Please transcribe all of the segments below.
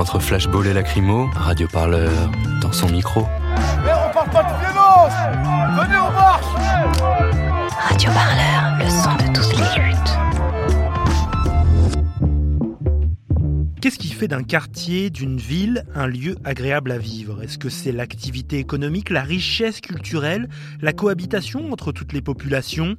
Entre flashball et lacrymo, Radio Parleur dans son micro. Mais on parle pas de violence Venez, on marche Radio Parleur, le son de fait d'un quartier, d'une ville, un lieu agréable à vivre Est-ce que c'est l'activité économique, la richesse culturelle, la cohabitation entre toutes les populations?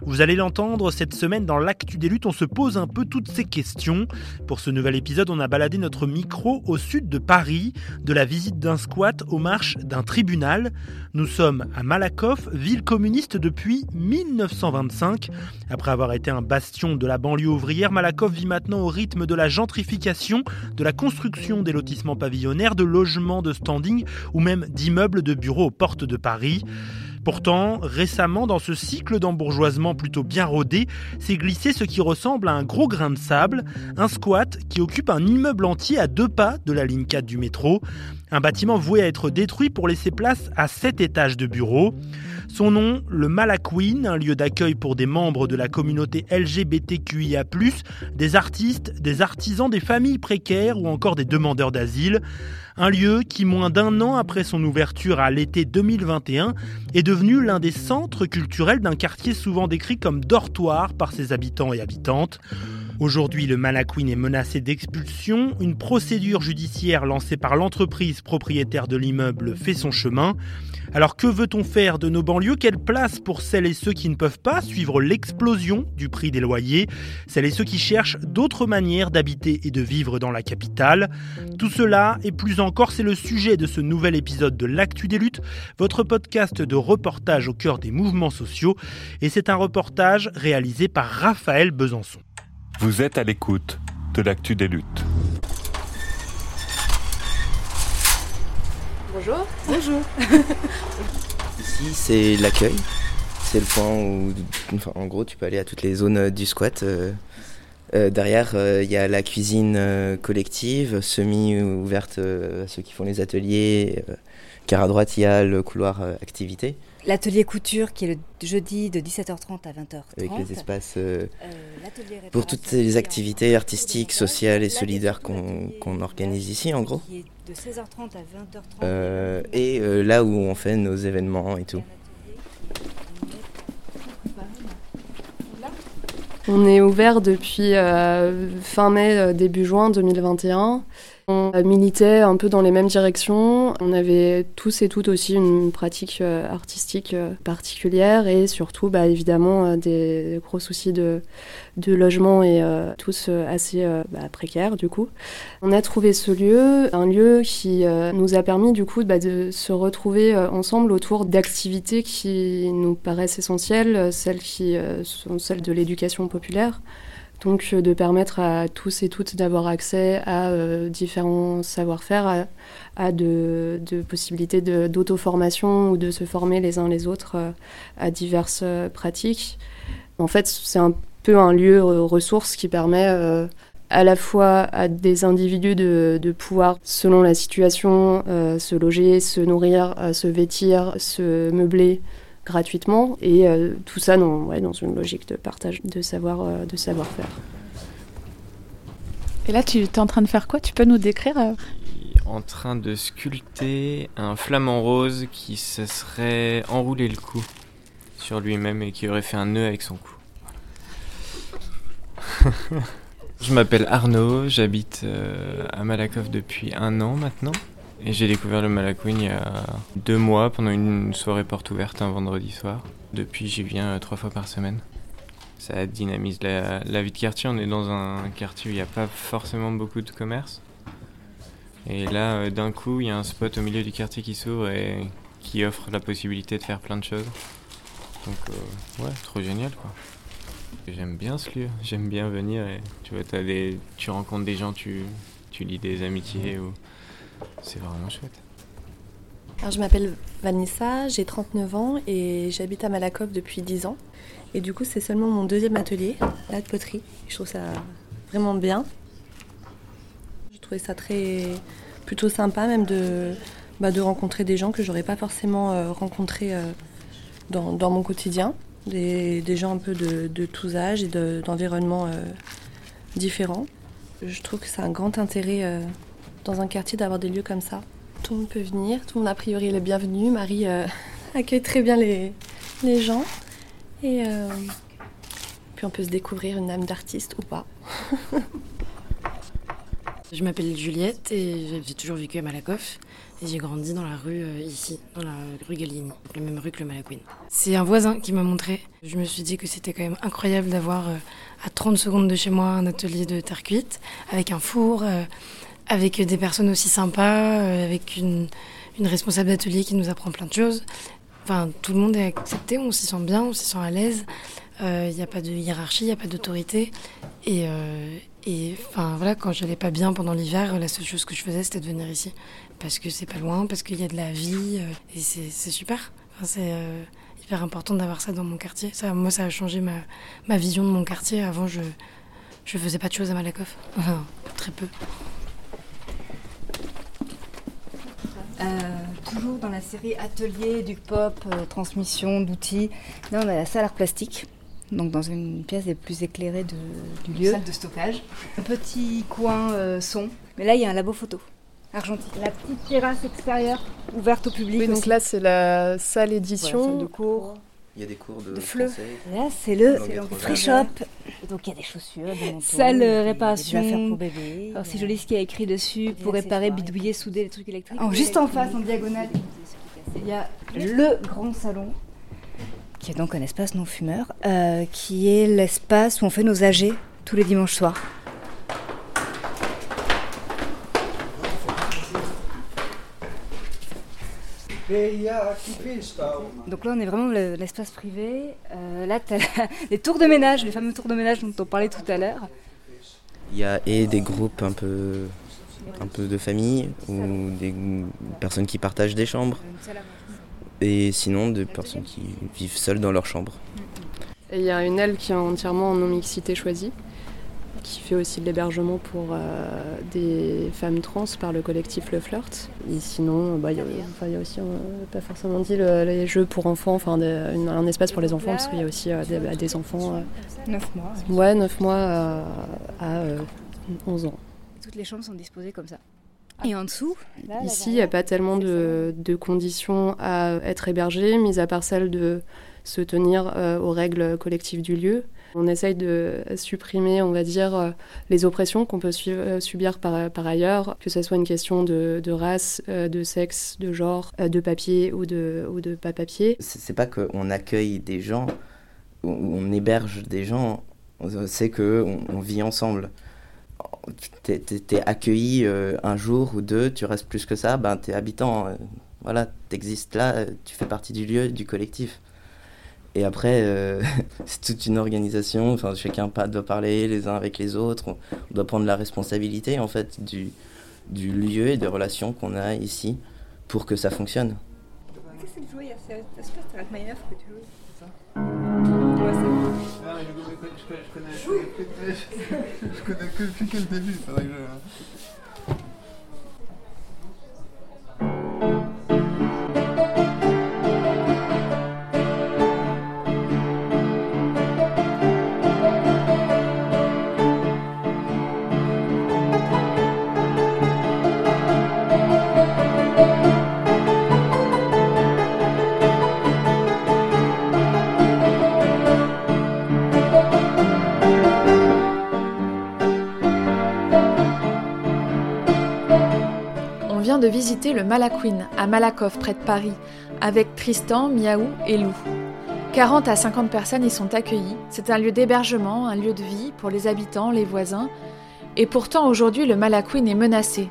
Vous allez l'entendre cette semaine dans l'actu des luttes, on se pose un peu toutes ces questions. Pour ce nouvel épisode, on a baladé notre micro au sud de Paris, de la visite d'un squat aux marches d'un tribunal. Nous sommes à Malakoff, ville communiste depuis 1925. Après avoir été un bastion de la banlieue ouvrière, Malakoff vit maintenant au rythme de la gentrification de la construction des lotissements pavillonnaires, de logements de standing ou même d'immeubles de bureaux aux portes de Paris. Pourtant, récemment, dans ce cycle d'embourgeoisement plutôt bien rodé, s'est glissé ce qui ressemble à un gros grain de sable, un squat qui occupe un immeuble entier à deux pas de la ligne 4 du métro, un bâtiment voué à être détruit pour laisser place à sept étages de bureaux. Son nom, le Malaquin, un lieu d'accueil pour des membres de la communauté LGBTQIA+, des artistes, des artisans, des familles précaires ou encore des demandeurs d'asile. Un lieu qui, moins d'un an après son ouverture à l'été 2021, est devenu l'un des centres culturels d'un quartier souvent décrit comme dortoir par ses habitants et habitantes. Aujourd'hui, le Malaquin est menacé d'expulsion. Une procédure judiciaire lancée par l'entreprise propriétaire de l'immeuble fait son chemin. Alors que veut-on faire de nos banlieues? Quelle place pour celles et ceux qui ne peuvent pas suivre l'explosion du prix des loyers? Celles et ceux qui cherchent d'autres manières d'habiter et de vivre dans la capitale? Tout cela et plus encore, c'est le sujet de ce nouvel épisode de L'Actu des luttes, votre podcast de reportage au cœur des mouvements sociaux. Et c'est un reportage réalisé par Raphaël Besançon. Vous êtes à l'écoute de l'actu des luttes. Bonjour. Bonjour. Ici, c'est l'accueil. C'est le point où, enfin, en gros, tu peux aller à toutes les zones du squat. Euh, euh, derrière, il y a la cuisine euh, collective, semi-ouverte à ceux qui font les ateliers. car à droite, il y a le couloir activité. L'atelier couture qui est le jeudi de 17h30 à 20h30. Avec les espaces pour toutes les activités artistiques, sociales et solidaires qu'on organise ici, en gros. De 16h30 à 20h30. Euh, et euh, là où on fait nos événements et tout. On est ouvert depuis euh, fin mai, début juin 2021. On militait un peu dans les mêmes directions. On avait tous et toutes aussi une pratique euh, artistique euh, particulière et surtout, bah, évidemment, euh, des gros soucis de, logement et tous assez bah, précaires du coup. On a trouvé ce lieu, un lieu qui nous a permis du coup bah, de se retrouver ensemble autour d'activités qui nous paraissent essentielles, celles qui sont celles de l'éducation populaire. Donc euh, de permettre à tous et toutes d'avoir accès à euh, différents savoir-faire, à, de, possibilités d'auto-formation ou de se former les uns les autres euh, à diverses pratiques. En fait, c'est un peu un lieu ressource qui permet à la fois à des individus de, de pouvoir, selon la situation, se loger, se nourrir, se vêtir, se meubler, gratuitement et euh, tout ça dans, ouais, dans une logique de partage de savoir euh, de savoir-faire. Et là, tu es en train de faire quoi? Tu peux nous décrire euh? En train de sculpter un flamant rose qui se serait enroulé le cou sur lui-même et qui aurait fait un nœud avec son cou. Je m'appelle Arnaud, j'habite à Malakoff depuis un an maintenant. Et j'ai découvert le Malakoun il y a deux mois pendant une soirée porte ouverte un vendredi soir. Depuis, j'y viens euh, trois fois par semaine. Ça dynamise la, vie de quartier. On est dans un quartier où il n'y a pas forcément beaucoup de commerce. Et là, euh, d'un coup, il y a un spot au milieu du quartier qui s'ouvre et qui offre la possibilité de faire plein de choses. Donc, euh, ouais, trop génial quoi. J'aime bien ce lieu, j'aime bien venir et tu vois, as des, tu rencontres des gens, tu, tu lis des amitiés ou c'est vraiment chouette. Alors, je m'appelle Vanessa, j'ai 39 ans et j'habite à Malakoff depuis 10 ans. Et du coup, c'est seulement mon deuxième atelier, là, de poterie. Je trouve ça vraiment bien. Je trouvais ça très plutôt sympa même de, bah, de rencontrer des gens que j'aurais pas forcément euh, rencontrés euh, dans, dans mon quotidien. Des, des gens un peu de, tous âges et de- d'environnements euh, différents. Je trouve que c'est un grand intérêt dans un quartier d'avoir des lieux comme ça. Tout le monde peut venir, tout le monde a priori est bienvenu. Marie euh, accueille très bien les, les gens. Et euh, puis on peut se découvrir une âme d'artiste ou pas. Je m'appelle Juliette et j'ai toujours vécu à Malakoff. Et j'ai grandi dans la rue euh, ici, dans la rue Gallieni, la même rue que le Malaquin. C'est un voisin qui m'a montré. Je me suis dit que c'était quand même incroyable d'avoir à 30 secondes de chez moi un atelier de terre cuite, avec un four, avec des personnes aussi sympas, euh, avec une, responsable d'atelier qui nous apprend plein de choses. Enfin, tout le monde est accepté, on s'y sent bien, on s'y sent à l'aise. Il n'y a pas de hiérarchie, il n'y a pas d'autorité. Et, euh, et enfin voilà, quand j'allais pas bien pendant l'hiver, la seule chose que je faisais, c'était de venir ici. Parce que c'est pas loin, parce qu'il y a de la vie, euh, et c'est super. C'est euh, hyper important d'avoir ça dans mon quartier. Moi, ça a changé ma, vision de mon quartier. Avant, je je faisais pas de choses à Malakoff. Très peu. Euh, toujours dans la série Atelier du pop, euh, transmission d'outils. Là, on a la salle art plastique, donc dans une pièce des plus éclairées de- du lieu. Salle de stockage. Un petit coin euh, son. Mais là, il y a un labo photo. Argentique. La petite terrasse extérieure ouverte au public. Oui, donc aussi. là, c'est la salle édition. salle de cours. Il y a des cours de, De fleu. Là, c'est le free shop. Donc il y a des chaussures, des manteaux, Salle des réparation. affaires pour bébé. Alors c'est joli ce qu'il y a écrit dessus pour Des réparer, bidouiller, souder les trucs électriques. Oh, juste en face, en diagonale, il y a le grand salon, qui est donc un espace non fumeur, euh, qui est l'espace où on fait nos AG tous les dimanches soirs. Donc là, on est vraiment dans le- l'espace privé. Euh, là, tu as les tours de ménage, les fameux tours de ménage dont on parlait tout à l'heure. Il y a et des groupes un peu, un peu de famille ou des personnes qui partagent des chambres. Et sinon, des personnes qui vivent seules dans leur chambre. Et il y a une aile qui est entièrement en non-mixité choisie, qui fait aussi de l'hébergement pour euh, des femmes trans par le collectif Le Flirt. Et sinon, bah, il y, a- enfin, il y a aussi, euh, pas forcément dit, le- les jeux pour enfants, enfin un espace pour les enfants, parce qu'il y a aussi euh, des, bah, des enfants. euh, 9 mois. ouais, 9 mois à, à, euh, 11 ans. Toutes les chambres sont disposées comme ça. Et en dessous, Ici, il n'y a pas tellement de, de conditions à être hébergé, mis à part celle de se tenir euh, aux règles collectives du lieu. On essaye de supprimer, on va dire, euh, les oppressions qu'on peut su- euh, subir par, par ailleurs, que ce soit une question de, de race, de sexe, de genre, de papier ou de, ou de pas papier. C'est pas qu'on accueille des gens, ou on héberge des gens, c'est que on, on vit ensemble. T'es es, accueilli euh, un jour ou deux, tu restes plus que ça, ben t'es habitant, euh, voilà, t'existes là, euh, tu fais partie du lieu, du collectif. Et après, euh, c'est toute une organisation, enfin, chacun doit parler les uns avec les autres, on, doit prendre la responsabilité en fait du, du lieu et des relations qu'on a ici pour que ça fonctionne. Qu'est-ce que tu jouais C'est ça Je connais que depuis que le début, je... de visiter le Malaquin à Malakoff près de Paris avec Tristan, Miaou et Lou. 40 à 50 personnes y sont accueillies. C'est un lieu d'hébergement, un lieu de vie pour les habitants, les voisins. Et pourtant aujourd'hui le Malaquin est menacé.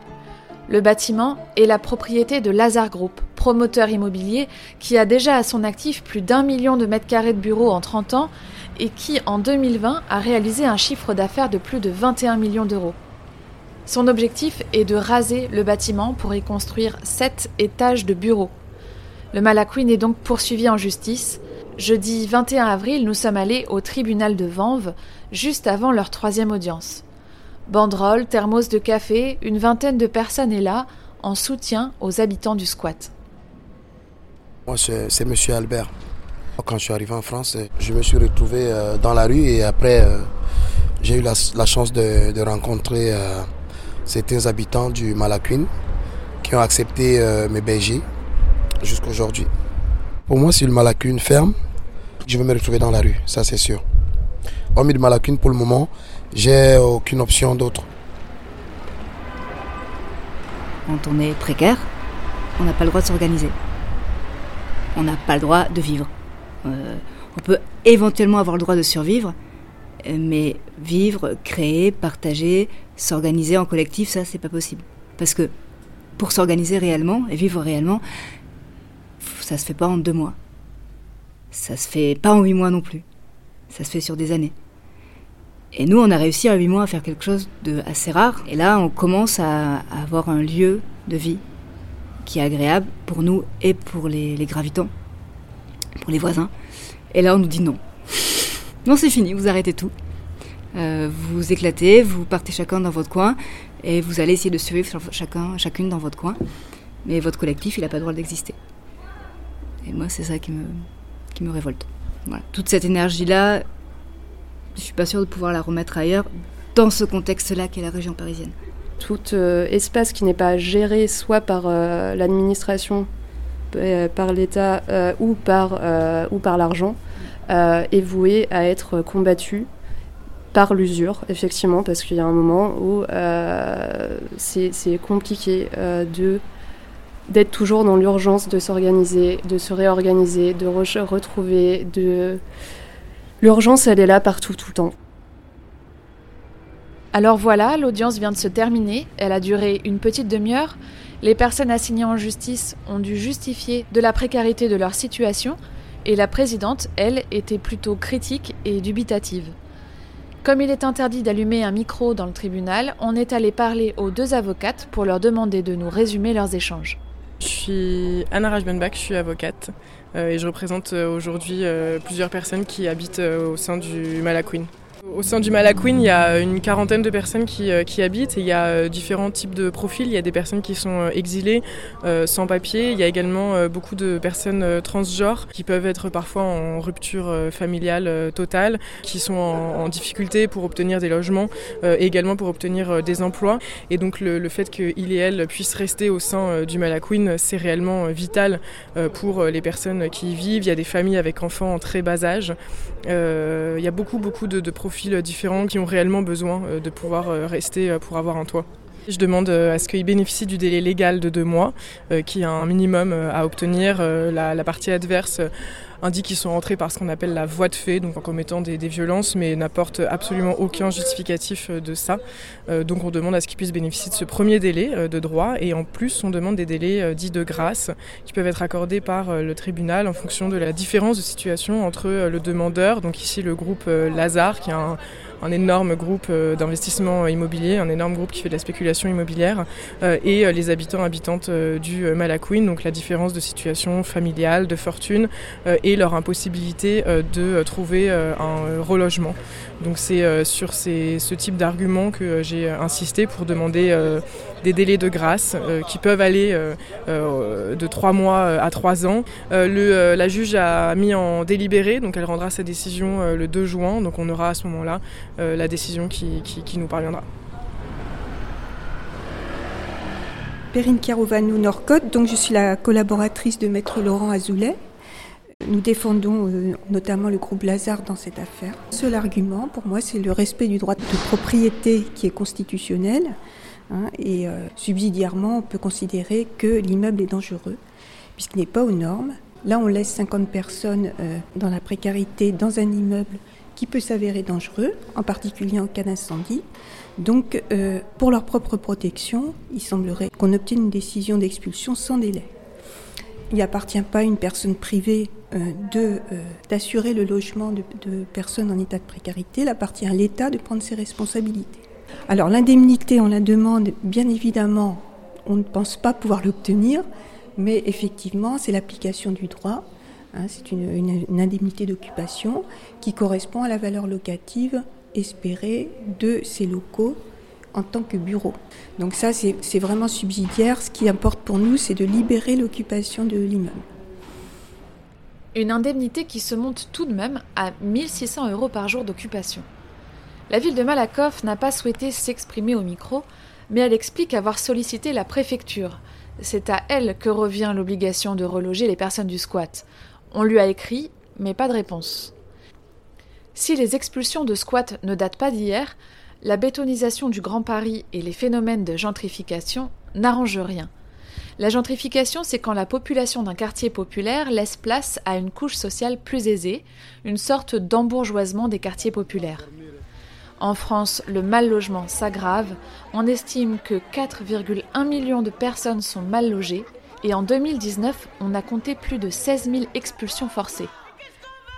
Le bâtiment est la propriété de Lazare Group, promoteur immobilier qui a déjà à son actif plus d'un million de mètres carrés de bureaux en 30 ans et qui en 2020 a réalisé un chiffre d'affaires de plus de 21 millions d'euros. Son objectif est de raser le bâtiment pour y construire sept étages de bureaux. Le Malaquin est donc poursuivi en justice. Jeudi 21 avril, nous sommes allés au tribunal de Vanves, juste avant leur troisième audience. Banderole, thermos de café, une vingtaine de personnes est là, en soutien aux habitants du squat. Moi, c'est Monsieur Albert. Quand je suis arrivé en France, je me suis retrouvé euh, dans la rue et après, euh, j'ai eu la, chance de, rencontrer euh, certains habitants du Malaquin qui ont accepté mes BG jusqu'à aujourd'hui. Pour moi, si le Malaquin ferme, je vais me retrouver dans la rue, ça c'est sûr. Hormis le Malaquin, pour le moment, j'ai aucune option d'autre. Quand on est précaire, on n'a pas le droit de s'organiser. On n'a pas le droit de vivre. Euh, on peut éventuellement avoir le droit de survivre, mais vivre, créer, partager, s'organiser en collectif, ça, c'est pas possible. Parce que pour s'organiser réellement et vivre réellement, ça se fait pas en deux mois. Ça se fait pas en huit mois non plus. Ça se fait sur des années. Et nous, on a réussi en huit mois à faire quelque chose de assez rare. Et là, on commence à, avoir un lieu de vie qui est agréable pour nous et pour les, gravitants, pour les voisins. Et là, on nous dit non. Non, c'est fini, vous arrêtez tout. Euh, vous éclatez, vous partez chacun dans votre coin et vous allez essayer de survivre chacun, chacune dans votre coin. Mais votre collectif, il n'a pas le droit d'exister. Et moi, c'est ça qui me, qui me révolte. Toute cette énergie-là, je suis pas sûre de pouvoir la remettre ailleurs dans ce contexte-là qu'est la région parisienne. Tout euh, espace qui n'est pas géré soit par euh, l'administration, par l'État ou par, ou par l'argent est voué à être combattu par l'usure, effectivement, parce qu'il y a un moment où c'est compliqué de d'être toujours dans l'urgence de s'organiser, de se réorganiser, de retrouver, de L'urgence, elle est là partout, tout le temps. Alors voilà, l'audience vient de se terminer. Elle a duré une petite demi-heure. Les personnes assignées en justice ont dû justifier de la précarité de leur situation et la présidente, elle, était plutôt critique et dubitative. Comme il est interdit d'allumer un micro dans le tribunal, on est allé parler aux deux avocates pour leur demander de nous résumer leurs échanges. Je suis Anna Rajbenbach, je suis avocate euh, et je représente euh, aujourd'hui euh, plusieurs personnes qui habitent au sein du Malaquin. Au sein du Malaquin, il y a une quarantaine de personnes qui, euh, habitent et il y a euh, différents types de profils. Il y a des personnes qui sont euh, exilées, sans papier. Il y a également beaucoup de personnes transgenres qui peuvent être parfois en rupture familiale totale, qui sont en, difficulté pour obtenir des logements et également pour obtenir des emplois. Et donc le, le fait qu'il et elle puissent rester au sein du Malaquin, c'est réellement vital pour les personnes qui y vivent. Il y a des familles avec enfants en très bas âge. il y a beaucoup, beaucoup de, de profils profils différents qui ont réellement besoin euh, de pouvoir euh, rester euh, pour avoir un toit. Je demande à ce qu'ils bénéficient du délai légal de deux mois, qui est un minimum à obtenir. La, partie adverse indique qu'ils sont rentrés par ce qu'on appelle la voie de fait, donc en commettant des, violences, mais n'apporte absolument aucun justificatif de ça. donc on demande à ce qu'ils puissent bénéficier de ce premier délai de droit, et en plus on demande des délais dits de grâce, qui peuvent être accordés par le tribunal en fonction de la différence de situation entre le demandeur, donc ici le groupe Lazare, qui est un un énorme groupe euh, d'investissement immobilier, un énorme groupe qui fait de la spéculation immobilière, euh, et euh, les habitants habitantes du Malaquin, donc la différence de situation familiale, de fortune, et leur impossibilité de trouver un relogement. Donc c'est sur ce type d'argument que j'ai insisté pour demander des délais de grâce qui peuvent aller de trois mois à trois ans. La juge a mis en délibéré, donc elle rendra sa décision le 2 juin, donc on aura à ce moment-là la décision qui, nous parviendra. Perrine Carovanou Norcotte, donc je suis la collaboratrice de Maître Laurent Azoulay. Nous défendons euh, notamment le groupe Lazare dans cette affaire. Seul argument pour moi, c'est le respect du droit de propriété qui est constitutionnel. Hein, et euh, subsidiairement, on peut considérer que l'immeuble est dangereux, puisqu'il n'est pas aux normes. Là, on laisse 50 personnes dans la précarité dans un immeuble qui peut s'avérer dangereux, en particulier en cas d'incendie. Donc, euh, pour leur propre protection, il semblerait qu'on obtienne une décision d'expulsion sans délai. Il n'appartient pas à une personne privée euh, euh, d'assurer le logement de, de, personnes en état de précarité, il appartient à l'État de prendre ses responsabilités. Alors l'indemnité, on la demande bien évidemment, on ne pense pas pouvoir l'obtenir, mais effectivement c'est l'application du droit. Hein, c'est une, indemnité d'occupation qui correspond à la valeur locative espérée de ces locaux en tant que bureau. Donc ça, c'est c'est vraiment subsidiaire. Ce qui importe pour nous, c'est de libérer l'occupation de l'immeuble. Une indemnité qui se monte tout de même à 1600 euros par jour d'occupation. La ville de Malakoff n'a pas souhaité s'exprimer au micro, mais elle explique avoir sollicité la préfecture. C'est à elle que revient l'obligation de reloger les personnes du squat. On lui a écrit, mais pas de réponse. Si les expulsions de squat ne datent pas d'hier, la bétonisation du Grand Paris et les phénomènes de gentrification n'arrangent rien. La gentrification, c'est quand la population d'un quartier populaire laisse place à une couche sociale plus aisée, une sorte d'embourgeoisement des quartiers populaires. En France, le mal logement s'aggrave. On estime que 4,1 millions de personnes sont mal logées et en 2019, on a compté plus de 16 000 expulsions forcées.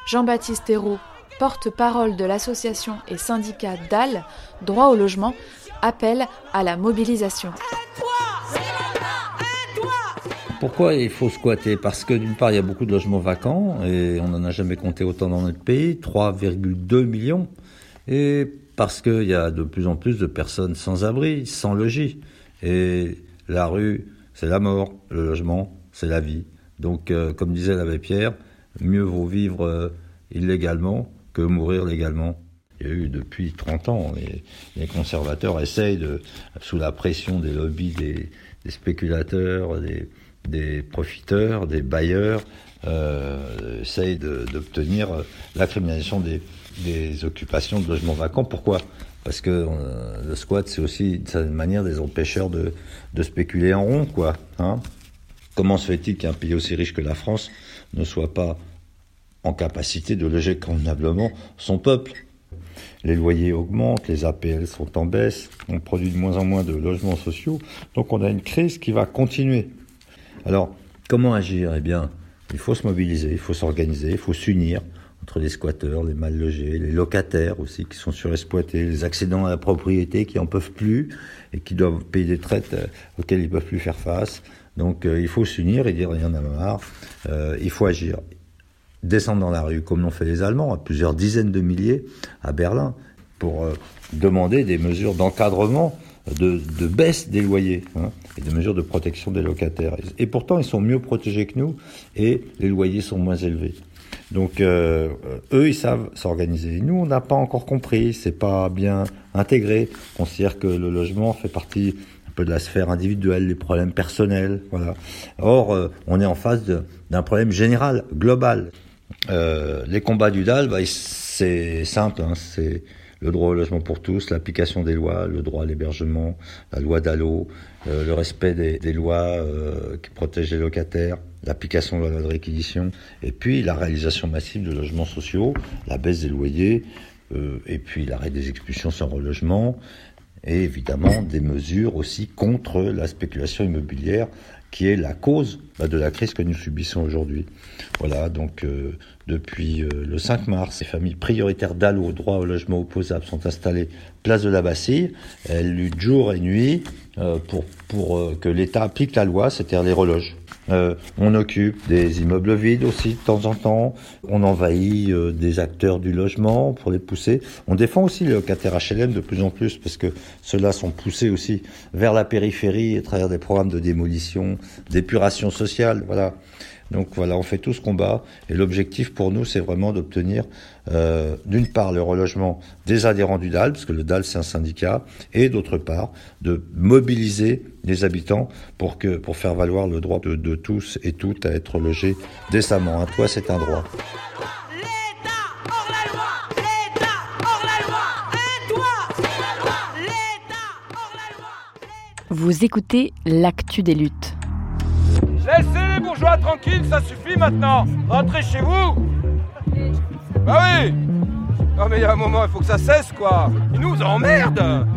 Jean-Baptiste Hérault, porte-parole de l'association et syndicat DAL, droit au logement, appelle à la mobilisation. Pourquoi il faut squatter? Parce que d'une part, il y a beaucoup de logements vacants et on n'en a jamais compté autant dans notre pays, 3,2 millions. Et parce qu'il y a de plus en plus de personnes sans abri, sans logis. Et la rue, c'est la mort, le logement, c'est la vie. Donc, euh, comme disait l'abbé Pierre, mieux vaut vivre euh, illégalement que mourir légalement. Il y a eu depuis 30 ans, les, les conservateurs essayent, de, sous la pression des lobbies des, spéculateurs, des, profiteurs, des bailleurs, euh, essayent d'obtenir la criminalisation des occupations de logements vacants. Pourquoi? Parce que euh, le squat, c'est aussi certaine manière des empêcheurs de, de spéculer en rond, quoi. Hein Comment se fait-il qu'un pays aussi riche que la France ne soit pas en capacité de loger convenablement son peuple? Les loyers augmentent, les APL sont en baisse, on produit de moins en moins de logements sociaux, donc on a une crise qui va continuer. Alors, comment agir? Eh bien, il faut se mobiliser, il faut s'organiser, il faut s'unir entre les squatteurs, les mal logés, les locataires aussi qui sont surexploités, les accédants à la propriété qui en peuvent plus et qui doivent payer des traites euh, auxquelles ils peuvent plus faire face. Donc, euh, il faut s'unir et dire il y en a marre, euh, il faut agir descendre dans la rue, comme l'ont fait les Allemands, à plusieurs dizaines de milliers à Berlin, pour demander des mesures d'encadrement, de, de baisse des loyers, hein, et des mesures de protection des locataires. Et pourtant, ils sont mieux protégés que nous, et les loyers sont moins élevés. Donc, euh, eux, ils savent s'organiser. Nous, on n'a pas encore compris, c'est pas bien intégré. On considère que le logement fait partie un peu de la sphère individuelle, des problèmes personnels, voilà. Or, euh, on est en face d'un problème général, global. Euh, les combats du DAL, bah, c'est simple, hein, c'est le droit au logement pour tous, l'application des lois, le droit à l'hébergement, la loi d'Allo, euh, le respect des, lois euh, qui protègent les locataires, l'application de la loi de réquisition, et puis la réalisation massive de logements sociaux, la baisse des loyers, euh, et puis l'arrêt des expulsions sans relogement, et évidemment des mesures aussi contre la spéculation immobilière qui est la cause bah, de la crise que nous subissons aujourd'hui. Voilà, donc depuis euh, le 5 mars, les familles prioritaires d'Allo, droit au logement opposable, sont installées place de la Bastille. Elles luttent jour et nuit euh, pour, pour euh, que l'État applique la loi, c'est-à-dire les reloges. Euh, on occupe des immeubles vides aussi de temps en temps. On envahit euh, des acteurs du logement pour les pousser. On défend aussi les locataires HLM de plus en plus parce que ceux-là sont poussés aussi vers la périphérie à travers des programmes de démolition, d'épuration sociale. Voilà. Donc voilà, on fait tout ce combat et l'objectif pour nous, c'est vraiment d'obtenir euh, d'une part le relogement des adhérents du DAL, parce que le DAL c'est un syndicat, et d'autre part de mobiliser les habitants pour que pour faire valoir le droit de, de tous et toutes à être logés décemment. Un toit, c'est un droit. Vous écoutez l'actu des luttes. Bourgeois tranquilles, ça suffit maintenant. Rentrez chez vous. Bah oui. Non mais il y a un moment, il faut que ça cesse quoi. Ils nous emmerdent.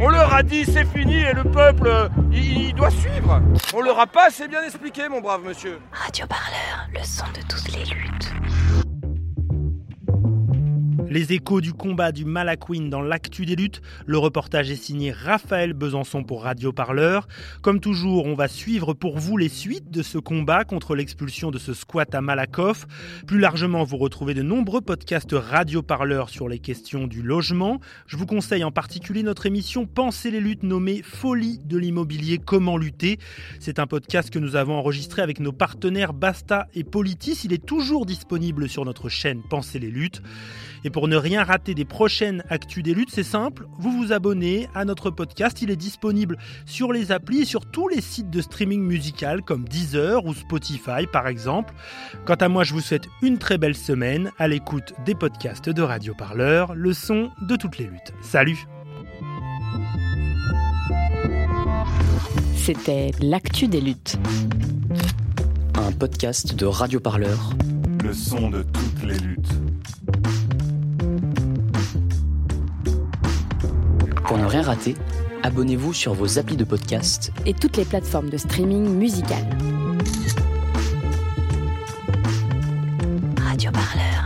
On leur a dit c'est fini et le peuple, euh, il, il doit suivre. On leur a pas assez bien expliqué, mon brave monsieur. Radio Parleur, le son de toutes les luttes. Les échos du combat du Malaquin dans l'actu des luttes. Le reportage est signé Raphaël Besançon pour Radio Parleur. Comme toujours, on va suivre pour vous les suites de ce combat contre l'expulsion de ce squat à Malakoff. Plus largement, vous retrouvez de nombreux podcasts Radio Parleur sur les questions du logement. Je vous conseille en particulier notre émission Penser les luttes nommée Folie de l'immobilier, comment lutter. C'est un podcast que nous avons enregistré avec nos partenaires Basta et Politis. Il est toujours disponible sur notre chaîne Penser les luttes. Pour ne rien rater des prochaines actus des luttes, c'est simple, vous vous abonnez à notre podcast. Il est disponible sur les applis et sur tous les sites de streaming musical comme Deezer ou Spotify par exemple. Quant à moi, je vous souhaite une très belle semaine à l'écoute des podcasts de Radio Parleur, le son de toutes les luttes. Salut C'était l'actu des luttes. Un podcast de Radio Parleur. Le son de toutes les luttes. Pour ne rien rater, abonnez-vous sur vos applis de podcast et toutes les plateformes de streaming musical. Radio Parleur.